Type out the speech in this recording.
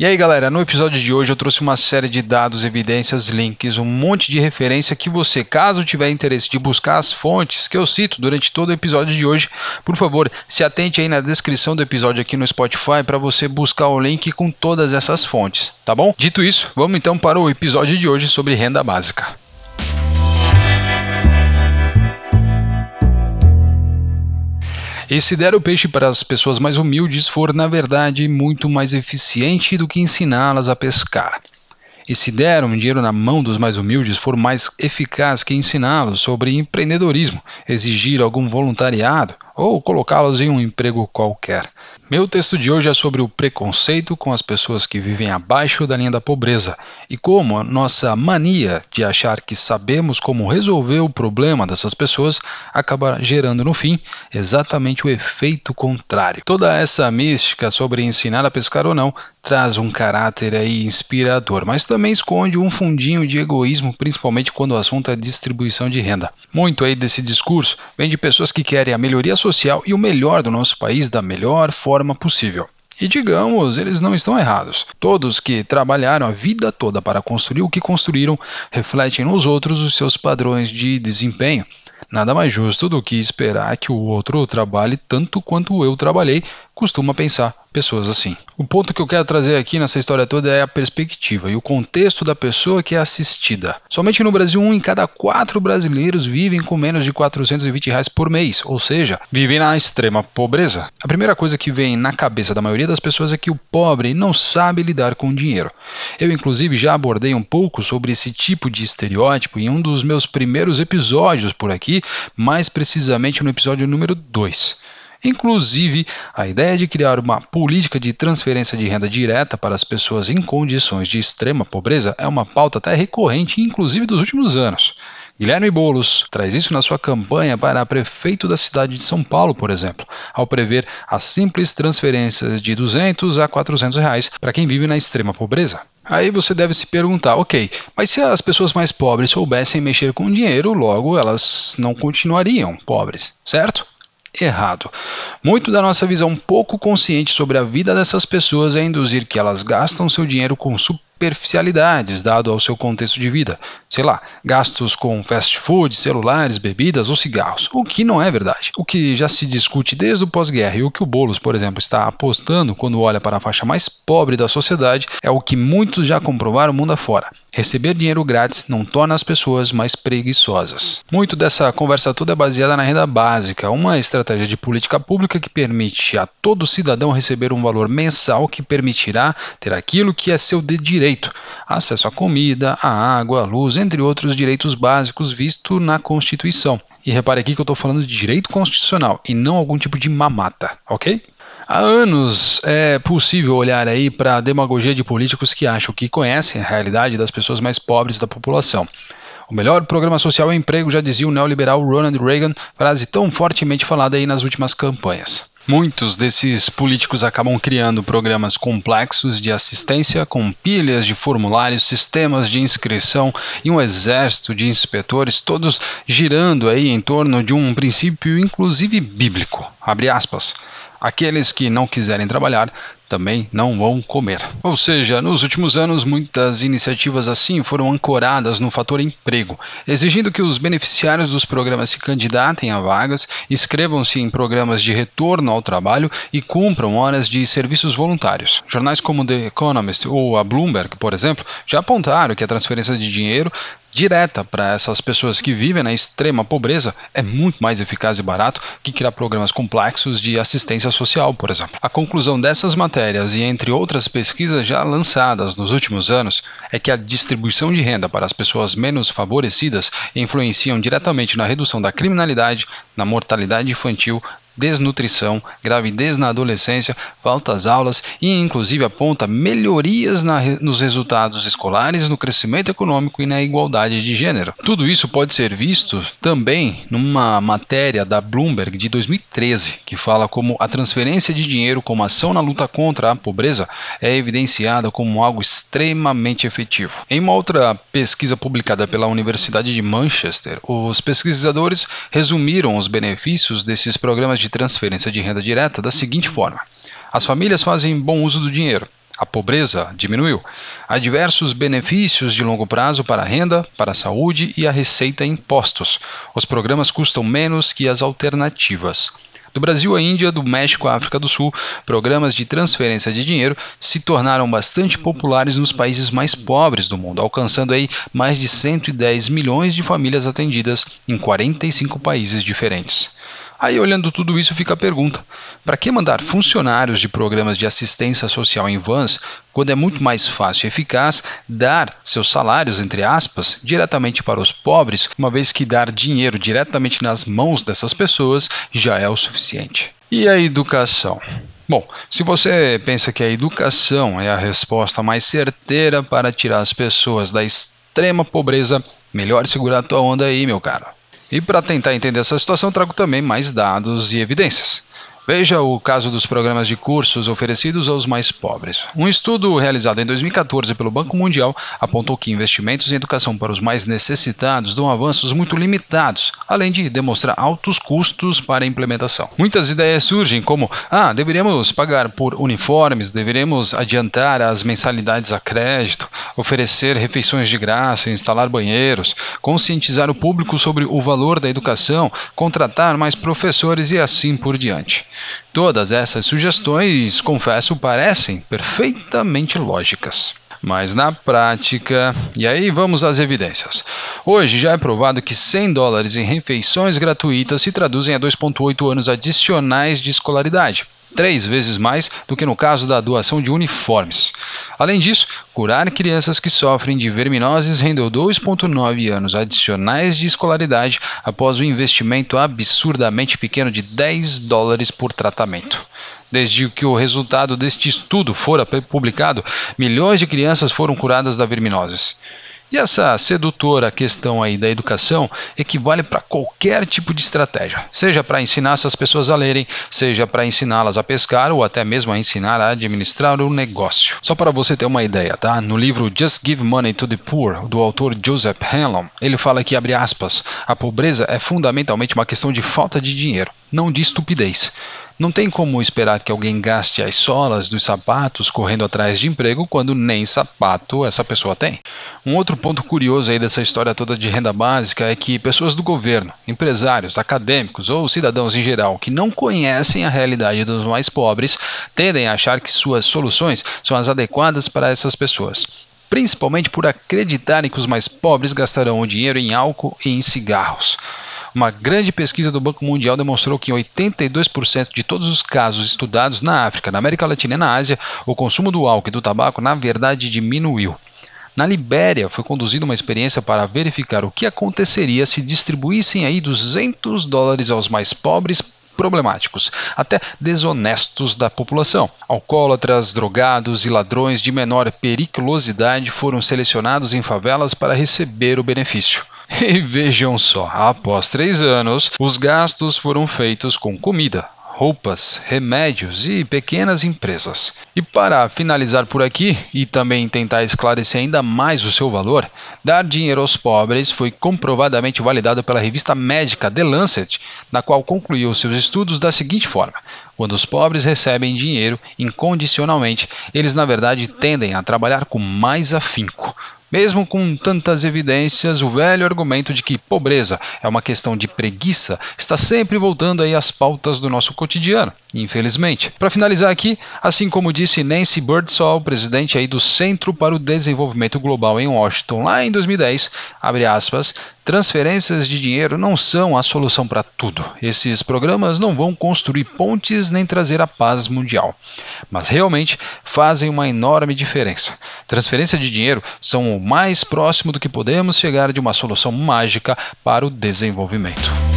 E aí galera, no episódio de hoje eu trouxe uma série de dados, evidências, links, um monte de referência que você, caso tiver interesse de buscar as fontes que eu cito durante todo o episódio de hoje, por favor, se atente aí na descrição do episódio aqui no Spotify para você buscar o link com todas essas fontes, tá bom? Dito isso, vamos então para o episódio de hoje sobre renda básica. E se der o peixe para as pessoas mais humildes, for na verdade muito mais eficiente do que ensiná-las a pescar. E se der um dinheiro na mão dos mais humildes, for mais eficaz que ensiná-los sobre empreendedorismo, exigir algum voluntariado ou colocá-los em um emprego qualquer. Meu texto de hoje é sobre o preconceito com as pessoas que vivem abaixo da linha da pobreza e como a nossa mania de achar que sabemos como resolver o problema dessas pessoas acaba gerando no fim exatamente o efeito contrário. Toda essa mística sobre ensinar a pescar ou não traz um caráter aí inspirador, mas também esconde um fundinho de egoísmo, principalmente quando o assunto é distribuição de renda. Muito aí desse discurso vem de pessoas que querem a melhoria social e o melhor do nosso país da melhor forma possível. E digamos, eles não estão errados. Todos que trabalharam a vida toda para construir o que construíram refletem nos outros os seus padrões de desempenho. Nada mais justo do que esperar que o outro trabalhe tanto quanto eu trabalhei, costuma pensar pessoas assim. O ponto que eu quero trazer aqui nessa história toda é a perspectiva e o contexto da pessoa que é assistida. Somente no Brasil, um em cada quatro brasileiros vivem com menos de 420 reais por mês, ou seja, vivem na extrema pobreza. A primeira coisa que vem na cabeça da maioria das pessoas é que o pobre não sabe lidar com dinheiro. Eu, inclusive, já abordei um pouco sobre esse tipo de estereótipo em um dos meus primeiros episódios por aqui, mais precisamente no episódio número 2. Inclusive, a ideia de criar uma política de transferência de renda direta para as pessoas em condições de extrema pobreza é uma pauta até recorrente, inclusive dos últimos anos. Guilherme Boulos traz isso na sua campanha para prefeito da cidade de São Paulo, por exemplo, ao prever as simples transferências de 200 a 400 reais para quem vive na extrema pobreza. Aí você deve se perguntar, ok, mas se as pessoas mais pobres soubessem mexer com dinheiro, logo elas não continuariam pobres, certo? Errado. Muito da nossa visão pouco consciente sobre a vida dessas pessoas é induzir que elas gastam seu dinheiro com superficialidades, dado ao seu contexto de vida. Sei lá, gastos com fast food, celulares, bebidas ou cigarros, o que não é verdade. O que já se discute desde o pós-guerra e o que o Boulos, por exemplo, está apostando quando olha para a faixa mais pobre da sociedade é o que muitos já comprovaram mundo afora. Receber dinheiro grátis não torna as pessoas mais preguiçosas. Muito dessa conversa toda é baseada na renda básica, uma estratégia de política pública que permite a todo cidadão receber um valor mensal que permitirá ter aquilo que é seu de direito acesso à comida, à água, à luz, entre outros direitos básicos visto na Constituição. E repare aqui que eu estou falando de direito constitucional e não algum tipo de mamata, ok? Há anos é possível olhar aí para a demagogia de políticos que acham que conhecem a realidade das pessoas mais pobres da população. O melhor programa social é emprego, já dizia o neoliberal Ronald Reagan, frase tão fortemente falada aí nas últimas campanhas. Muitos desses políticos acabam criando programas complexos de assistência com pilhas de formulários, sistemas de inscrição e um exército de inspetores, todos girando aí em torno de um princípio inclusive bíblico. Abre aspas. Aqueles que não quiserem trabalhar também não vão comer. Ou seja, nos últimos anos, muitas iniciativas assim foram ancoradas no fator emprego, exigindo que os beneficiários dos programas se candidatem a vagas, inscrevam-se em programas de retorno ao trabalho e cumpram horas de serviços voluntários. Jornais como The Economist ou a Bloomberg, por exemplo, já apontaram que a transferência de dinheiro direta para essas pessoas que vivem na extrema pobreza é muito mais eficaz e barato que criar programas complexos de assistência social, por exemplo. A conclusão dessas matérias e entre outras pesquisas já lançadas nos últimos anos é que a distribuição de renda para as pessoas menos favorecidas influenciam diretamente na redução da criminalidade, na mortalidade infantil, desnutrição, gravidez na adolescência, falta às aulas e inclusive aponta melhorias na, nos resultados escolares, no crescimento econômico e na igualdade de gênero. Tudo isso pode ser visto também numa matéria da Bloomberg de 2013, que fala como a transferência de dinheiro como ação na luta contra a pobreza é evidenciada como algo extremamente efetivo. Em uma outra pesquisa publicada pela Universidade de Manchester, os pesquisadores resumiram os benefícios desses programas de transferência de renda direta da seguinte forma: as famílias fazem bom uso do dinheiro. A pobreza diminuiu. Há diversos benefícios de longo prazo para a renda, para a saúde e a receita e impostos. Os programas custam menos que as alternativas. Do Brasil à Índia, do México à África do Sul, programas de transferência de dinheiro se tornaram bastante populares nos países mais pobres do mundo, alcançando aí mais de 110 milhões de famílias atendidas em 45 países diferentes. Aí, olhando tudo isso, fica a pergunta: para que mandar funcionários de programas de assistência social em vans quando é muito mais fácil e eficaz dar seus salários, entre aspas, diretamente para os pobres, uma vez que dar dinheiro diretamente nas mãos dessas pessoas já é o suficiente? E a educação? Bom, se você pensa que a educação é a resposta mais certeira para tirar as pessoas da extrema pobreza, melhor segurar a tua onda aí, meu caro. E para tentar entender essa situação, trago também mais dados e evidências. Veja o caso dos programas de cursos oferecidos aos mais pobres. Um estudo realizado em 2014 pelo Banco Mundial apontou que investimentos em educação para os mais necessitados dão avanços muito limitados, além de demonstrar altos custos para a implementação. Muitas ideias surgem como: ah, deveríamos pagar por uniformes, deveríamos adiantar as mensalidades a crédito, oferecer refeições de graça, instalar banheiros, conscientizar o público sobre o valor da educação, contratar mais professores e assim por diante. Todas essas sugestões, confesso, parecem perfeitamente lógicas. Mas na prática, e aí vamos às evidências. Hoje já é provado que 100 dólares em refeições gratuitas se traduzem a 2,8 anos adicionais de escolaridade três vezes mais do que no caso da doação de uniformes. Além disso, curar crianças que sofrem de verminoses rendeu 2,9 anos adicionais de escolaridade após o um investimento absurdamente pequeno de 10 dólares por tratamento. Desde que o resultado deste estudo fora publicado, milhões de crianças foram curadas da verminose. E essa sedutora questão aí da educação equivale para qualquer tipo de estratégia, seja para ensinar essas pessoas a lerem, seja para ensiná-las a pescar ou até mesmo a ensinar a administrar o negócio. Só para você ter uma ideia, tá? No livro Just Give Money to the Poor, do autor Joseph Hanlon, ele fala que abre aspas, a pobreza é fundamentalmente uma questão de falta de dinheiro, não de estupidez. Não tem como esperar que alguém gaste as solas dos sapatos correndo atrás de emprego quando nem sapato essa pessoa tem. Um outro ponto curioso aí dessa história toda de renda básica é que pessoas do governo, empresários, acadêmicos ou cidadãos em geral que não conhecem a realidade dos mais pobres tendem a achar que suas soluções são as adequadas para essas pessoas principalmente por acreditarem que os mais pobres gastarão o dinheiro em álcool e em cigarros. Uma grande pesquisa do Banco Mundial demonstrou que em 82% de todos os casos estudados na África, na América Latina e na Ásia, o consumo do álcool e do tabaco na verdade diminuiu. Na Libéria foi conduzida uma experiência para verificar o que aconteceria se distribuíssem aí 200 dólares aos mais pobres problemáticos, até desonestos da população. Alcoólatras, drogados e ladrões de menor periculosidade foram selecionados em favelas para receber o benefício. E vejam só, após três anos, os gastos foram feitos com comida, roupas, remédios e pequenas empresas. E para finalizar por aqui e também tentar esclarecer ainda mais o seu valor, dar dinheiro aos pobres foi comprovadamente validado pela revista médica The Lancet, na qual concluiu seus estudos da seguinte forma: quando os pobres recebem dinheiro incondicionalmente, eles na verdade tendem a trabalhar com mais afinco. Mesmo com tantas evidências, o velho argumento de que pobreza é uma questão de preguiça está sempre voltando aí às pautas do nosso cotidiano, infelizmente. Para finalizar aqui, assim como disse Nancy Birdsall, presidente aí do Centro para o Desenvolvimento Global em Washington, lá em 2010, abre aspas, transferências de dinheiro não são a solução para tudo. Esses programas não vão construir pontes nem trazer a paz mundial, mas realmente fazem uma enorme diferença. Transferência de dinheiro são mais próximo do que podemos chegar de uma solução mágica para o desenvolvimento.